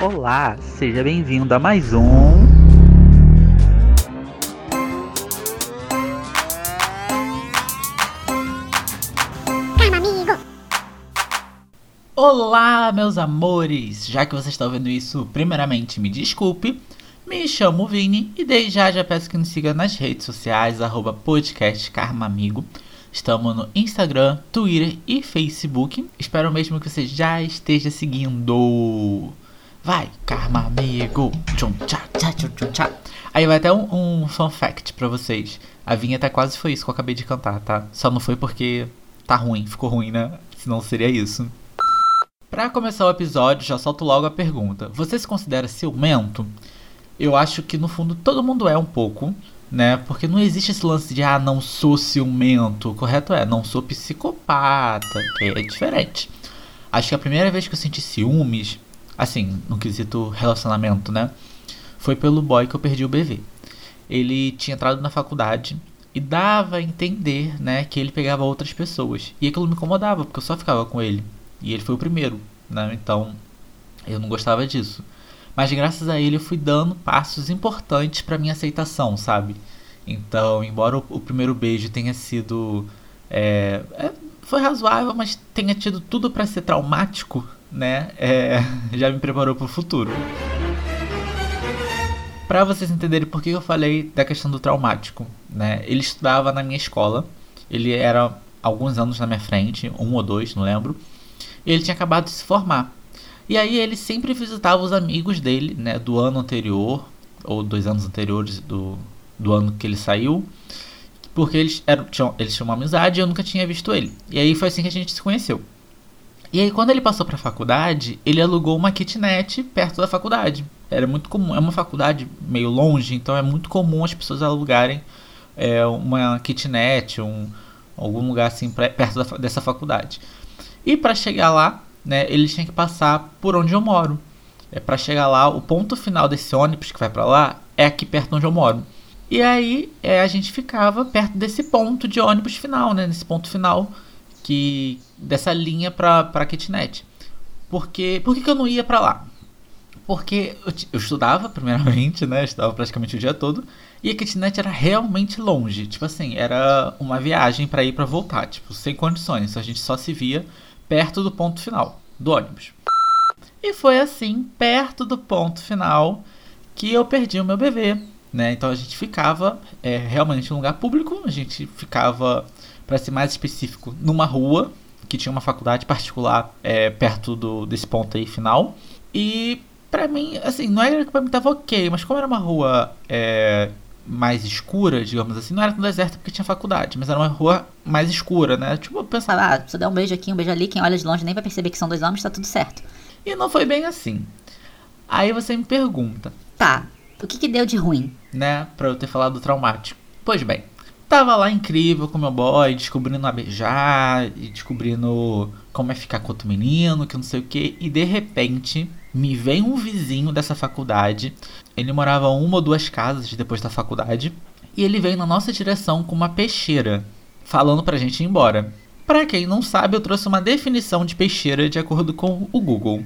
Olá, seja bem-vindo a mais um. Olá, meus amores! Já que você está ouvindo isso, primeiramente me desculpe. Me chamo Vini e desde já já peço que nos siga nas redes sociais, arroba podcast Karma Amigo. Estamos no Instagram, Twitter e Facebook. Espero mesmo que você já esteja seguindo. Vai, Karma Amigo! Tchum, tchá, tchá, tchum, tchum, tchá. Aí vai até um, um fun fact pra vocês. A vinheta quase foi isso que eu acabei de cantar, tá? Só não foi porque tá ruim, ficou ruim, né? Senão seria isso. Para começar o episódio, já solto logo a pergunta: Você se considera ciumento? Eu acho que no fundo todo mundo é um pouco, né? Porque não existe esse lance de ah, não sou ciumento. O correto é, não sou psicopata, que é diferente. Acho que a primeira vez que eu senti ciúmes, assim, no quesito relacionamento, né? Foi pelo boy que eu perdi o BV. Ele tinha entrado na faculdade e dava a entender, né, que ele pegava outras pessoas. E aquilo me incomodava, porque eu só ficava com ele. E ele foi o primeiro, né? Então eu não gostava disso. Mas graças a ele eu fui dando passos importantes para minha aceitação, sabe? Então, embora o, o primeiro beijo tenha sido é, é, foi razoável, mas tenha tido tudo para ser traumático, né? É, já me preparou para o futuro. Para vocês entenderem por que eu falei da questão do traumático, né? Ele estudava na minha escola, ele era alguns anos na minha frente, um ou dois, não lembro ele tinha acabado de se formar. E aí ele sempre visitava os amigos dele, né, do ano anterior, ou dois anos anteriores do, do ano que ele saiu, porque eles, eram, tinham, eles tinham uma amizade e eu nunca tinha visto ele. E aí foi assim que a gente se conheceu. E aí quando ele passou para a faculdade, ele alugou uma kitnet perto da faculdade. Era muito comum, é uma faculdade meio longe, então é muito comum as pessoas alugarem é, uma kitnet, um, algum lugar assim perto da, dessa faculdade. E para chegar lá, né, eles tinham que passar por onde eu moro. É para chegar lá, o ponto final desse ônibus que vai para lá é aqui perto onde eu moro. E aí é, a gente ficava perto desse ponto de ônibus final, né, nesse ponto final que dessa linha para para kitnet. Porque por que, que eu não ia para lá? Porque eu, eu, estudava primeiramente, né, eu estudava praticamente o dia todo, e a kitnet era realmente longe, tipo assim, era uma viagem para ir para voltar, tipo, sem condições, a gente só se via perto do ponto final do ônibus. E foi assim, perto do ponto final, que eu perdi o meu bebê. Né? Então a gente ficava é, realmente em um lugar público, a gente ficava, para ser mais específico, numa rua que tinha uma faculdade particular é, perto do, desse ponto aí final. E para mim, assim, não era que pra mim tava ok, mas como era uma rua é, mais escura, digamos assim, não era tão deserta porque tinha faculdade, mas era uma rua mais escura, né? Tipo, pensar, ah, se eu der um beijo aqui, um beijo ali, quem olha de longe nem vai perceber que são dois homens, tá tudo certo. E não foi bem assim. Aí você me pergunta. Tá, o que que deu de ruim? Né, pra eu ter falado do traumático. Pois bem, tava lá incrível com meu boy, descobrindo a beijar, e descobrindo como é ficar com outro menino, que não sei o que, e de repente me vem um vizinho dessa faculdade. Ele morava uma ou duas casas depois da faculdade. E ele veio na nossa direção com uma peixeira, falando pra gente ir embora. Para quem não sabe, eu trouxe uma definição de peixeira de acordo com o Google.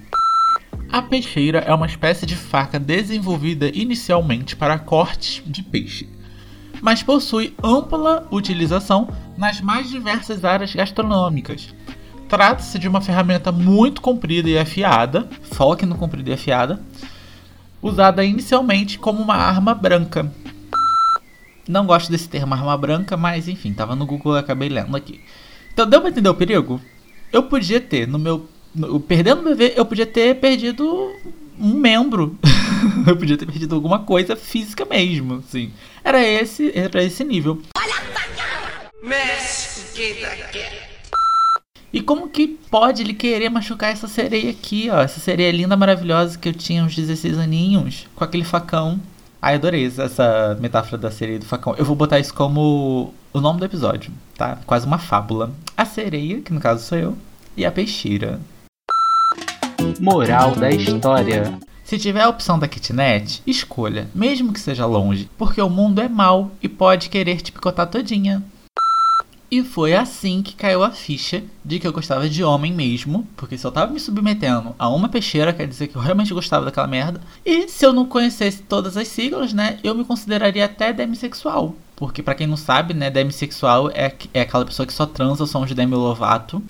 A peixeira é uma espécie de faca desenvolvida inicialmente para cortes de peixe, mas possui ampla utilização nas mais diversas áreas gastronômicas, Trata-se de uma ferramenta muito comprida e afiada, foque no comprido e afiada, usada inicialmente como uma arma branca. Não gosto desse termo arma branca, mas enfim, tava no Google e acabei lendo aqui. Então deu pra entender o perigo? Eu podia ter, no meu. No, perdendo o bebê, eu podia ter perdido um membro. eu podia ter perdido alguma coisa física mesmo, assim. Era esse, era esse nível. Pra cá! Mexe, e como que pode ele querer machucar essa sereia aqui, ó? Essa sereia linda, maravilhosa que eu tinha uns 16 aninhos, com aquele facão. Ai, adorei essa metáfora da sereia do facão. Eu vou botar isso como o nome do episódio, tá? Quase uma fábula. A sereia, que no caso sou eu, e a peixeira. Moral da história. Se tiver a opção da kitnet, escolha, mesmo que seja longe, porque o mundo é mau e pode querer te picotar todinha. E foi assim que caiu a ficha de que eu gostava de homem mesmo, porque se eu tava me submetendo a uma peixeira, quer dizer que eu realmente gostava daquela merda. E se eu não conhecesse todas as siglas, né, eu me consideraria até demissexual. Porque para quem não sabe, né, demissexual é, é aquela pessoa que só transa o som de Demi Lovato.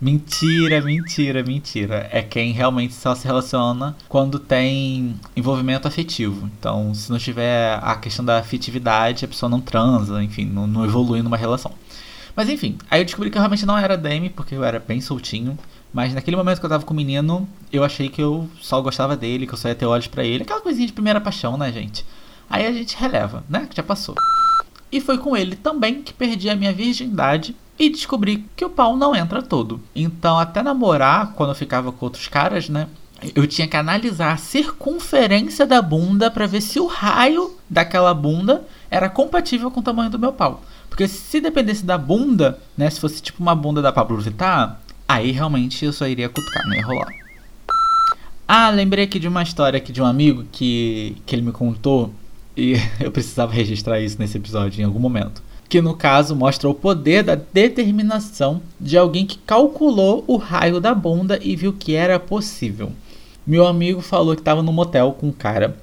Mentira, mentira, mentira. É quem realmente só se relaciona quando tem envolvimento afetivo. Então, se não tiver a questão da afetividade, a pessoa não transa, enfim, não, não evolui numa relação. Mas enfim, aí eu descobri que eu realmente não era Demi, porque eu era bem soltinho. Mas naquele momento que eu tava com o menino, eu achei que eu só gostava dele, que eu só ia ter olhos para ele. Aquela coisinha de primeira paixão, né, gente? Aí a gente releva, né? Que já passou. E foi com ele também que perdi a minha virgindade e descobri que o pau não entra todo. Então, até namorar, quando eu ficava com outros caras, né? Eu tinha que analisar a circunferência da bunda para ver se o raio daquela bunda era compatível com o tamanho do meu pau. Porque se dependesse da bunda, né? Se fosse tipo uma bunda da Pablo Vittar, aí realmente eu só iria cutucar, não ia rolar. Ah, lembrei aqui de uma história aqui de um amigo que, que ele me contou e eu precisava registrar isso nesse episódio em algum momento. Que no caso mostra o poder da determinação de alguém que calculou o raio da bunda e viu que era possível. Meu amigo falou que estava no motel com um cara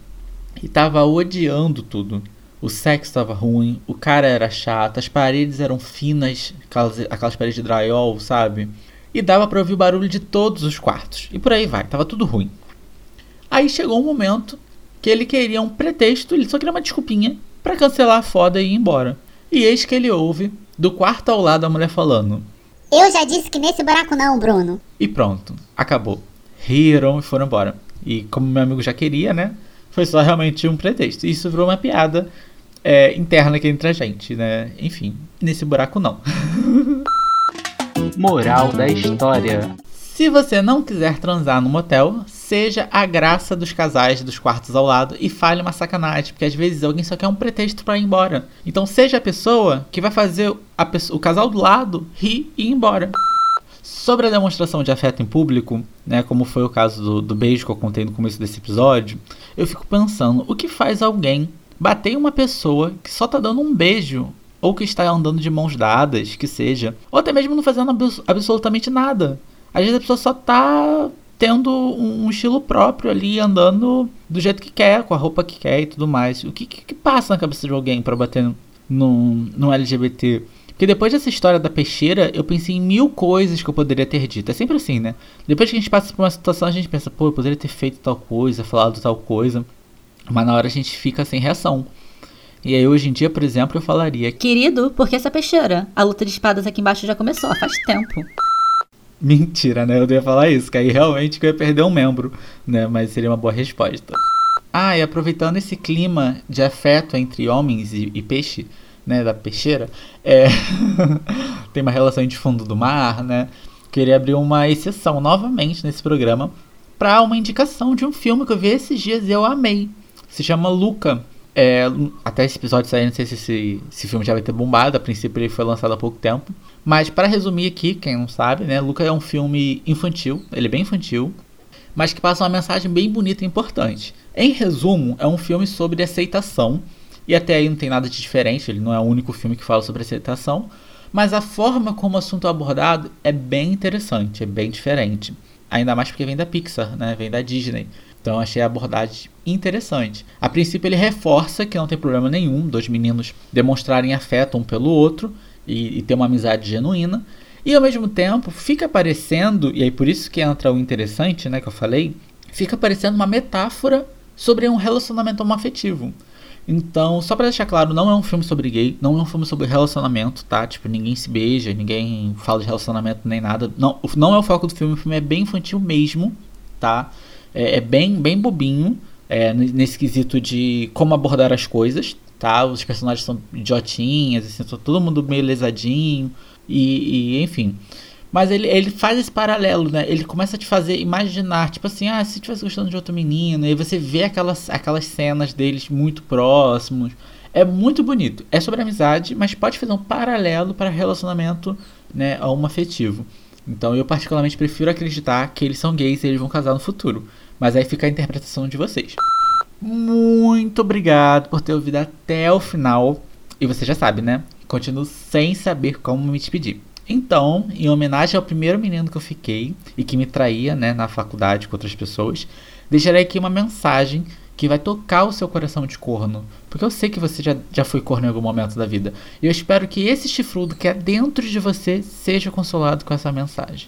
e estava odiando tudo. O sexo estava ruim, o cara era chato, as paredes eram finas, aquelas, aquelas paredes de drywall, sabe? E dava para ouvir o barulho de todos os quartos. E por aí vai, tava tudo ruim. Aí chegou um momento que ele queria um pretexto, ele só queria uma desculpinha para cancelar a foda e ir embora. E eis que ele ouve, do quarto ao lado, a mulher falando: Eu já disse que nesse buraco não, Bruno. E pronto, acabou. Riram e foram embora. E como meu amigo já queria, né? Foi só realmente um pretexto. E isso virou uma piada é, interna aqui entre a gente, né? Enfim, nesse buraco não. Moral da história. Se você não quiser transar no motel, seja a graça dos casais dos quartos ao lado e fale uma sacanagem, porque às vezes alguém só quer um pretexto para ir embora. Então seja a pessoa que vai fazer pessoa, o casal do lado rir e ir embora. Sobre a demonstração de afeto em público, né, como foi o caso do, do beijo que eu contei no começo desse episódio, eu fico pensando o que faz alguém bater em uma pessoa que só tá dando um beijo ou que está andando de mãos dadas, que seja, ou até mesmo não fazendo absolutamente nada. Às vezes a pessoa só tá tendo um, estilo próprio ali, andando do jeito que quer, com a roupa que quer e tudo mais. O que, que, que passa na cabeça de alguém para bater no LGBT? Porque depois dessa história da peixeira, eu pensei em mil coisas que eu poderia ter dito. É sempre assim, né? Depois que a gente passa por uma situação, a gente pensa, pô, eu poderia ter feito tal coisa, falado tal coisa. Mas na hora a gente fica sem reação. E aí hoje em dia, por exemplo, eu falaria... Querido, por que essa peixeira? A luta de espadas aqui embaixo já começou, faz tempo. Mentira, né? Eu ia falar isso, que aí realmente eu ia perder um membro, né? Mas seria uma boa resposta. Ah, e aproveitando esse clima de afeto entre homens e, e peixe, né? Da peixeira, é... tem uma relação de fundo do mar, né? Queria abrir uma exceção novamente nesse programa para uma indicação de um filme que eu vi esses dias e eu amei. Se chama Luca. É, até esse episódio sair, não sei se esse, esse filme já vai ter bombado. A princípio ele foi lançado há pouco tempo. Mas para resumir aqui, quem não sabe, né, Luca é um filme infantil, ele é bem infantil, mas que passa uma mensagem bem bonita e importante. Em resumo, é um filme sobre aceitação, e até aí não tem nada de diferente, ele não é o único filme que fala sobre aceitação, mas a forma como o assunto é abordado é bem interessante, é bem diferente. Ainda mais porque vem da Pixar, né? Vem da Disney. Então achei a abordagem interessante. A princípio ele reforça que não tem problema nenhum dois meninos demonstrarem afeto um pelo outro, e, e ter uma amizade genuína. E ao mesmo tempo fica parecendo, e aí por isso que entra o interessante, né, que eu falei, fica parecendo uma metáfora sobre um relacionamento homoafetivo. Então, só para deixar claro, não é um filme sobre gay, não é um filme sobre relacionamento, tá? Tipo, ninguém se beija, ninguém fala de relacionamento nem nada. Não, não é o foco do filme, o filme é bem infantil mesmo, tá? É, é bem, bem bobinho, é, nesse quesito de como abordar as coisas, tá? Os personagens são idiotinhas, assim, todo mundo meio lesadinho e, e, enfim. Mas ele, ele faz esse paralelo, né? Ele começa a te fazer imaginar, tipo assim, ah, se tivesse gostando de outro menino, e você vê aquelas, aquelas cenas deles muito próximos. É muito bonito. É sobre amizade, mas pode fazer um paralelo para relacionamento, né, afetivo. Então eu particularmente prefiro acreditar que eles são gays e eles vão casar no futuro. Mas aí fica a interpretação de vocês. Muito obrigado por ter ouvido até o final. E você já sabe, né? Continuo sem saber como me despedir. Então, em homenagem ao primeiro menino que eu fiquei e que me traía, né, na faculdade com outras pessoas, deixarei aqui uma mensagem que vai tocar o seu coração de corno. Porque eu sei que você já, já foi corno em algum momento da vida. E eu espero que esse chifrudo que é dentro de você seja consolado com essa mensagem.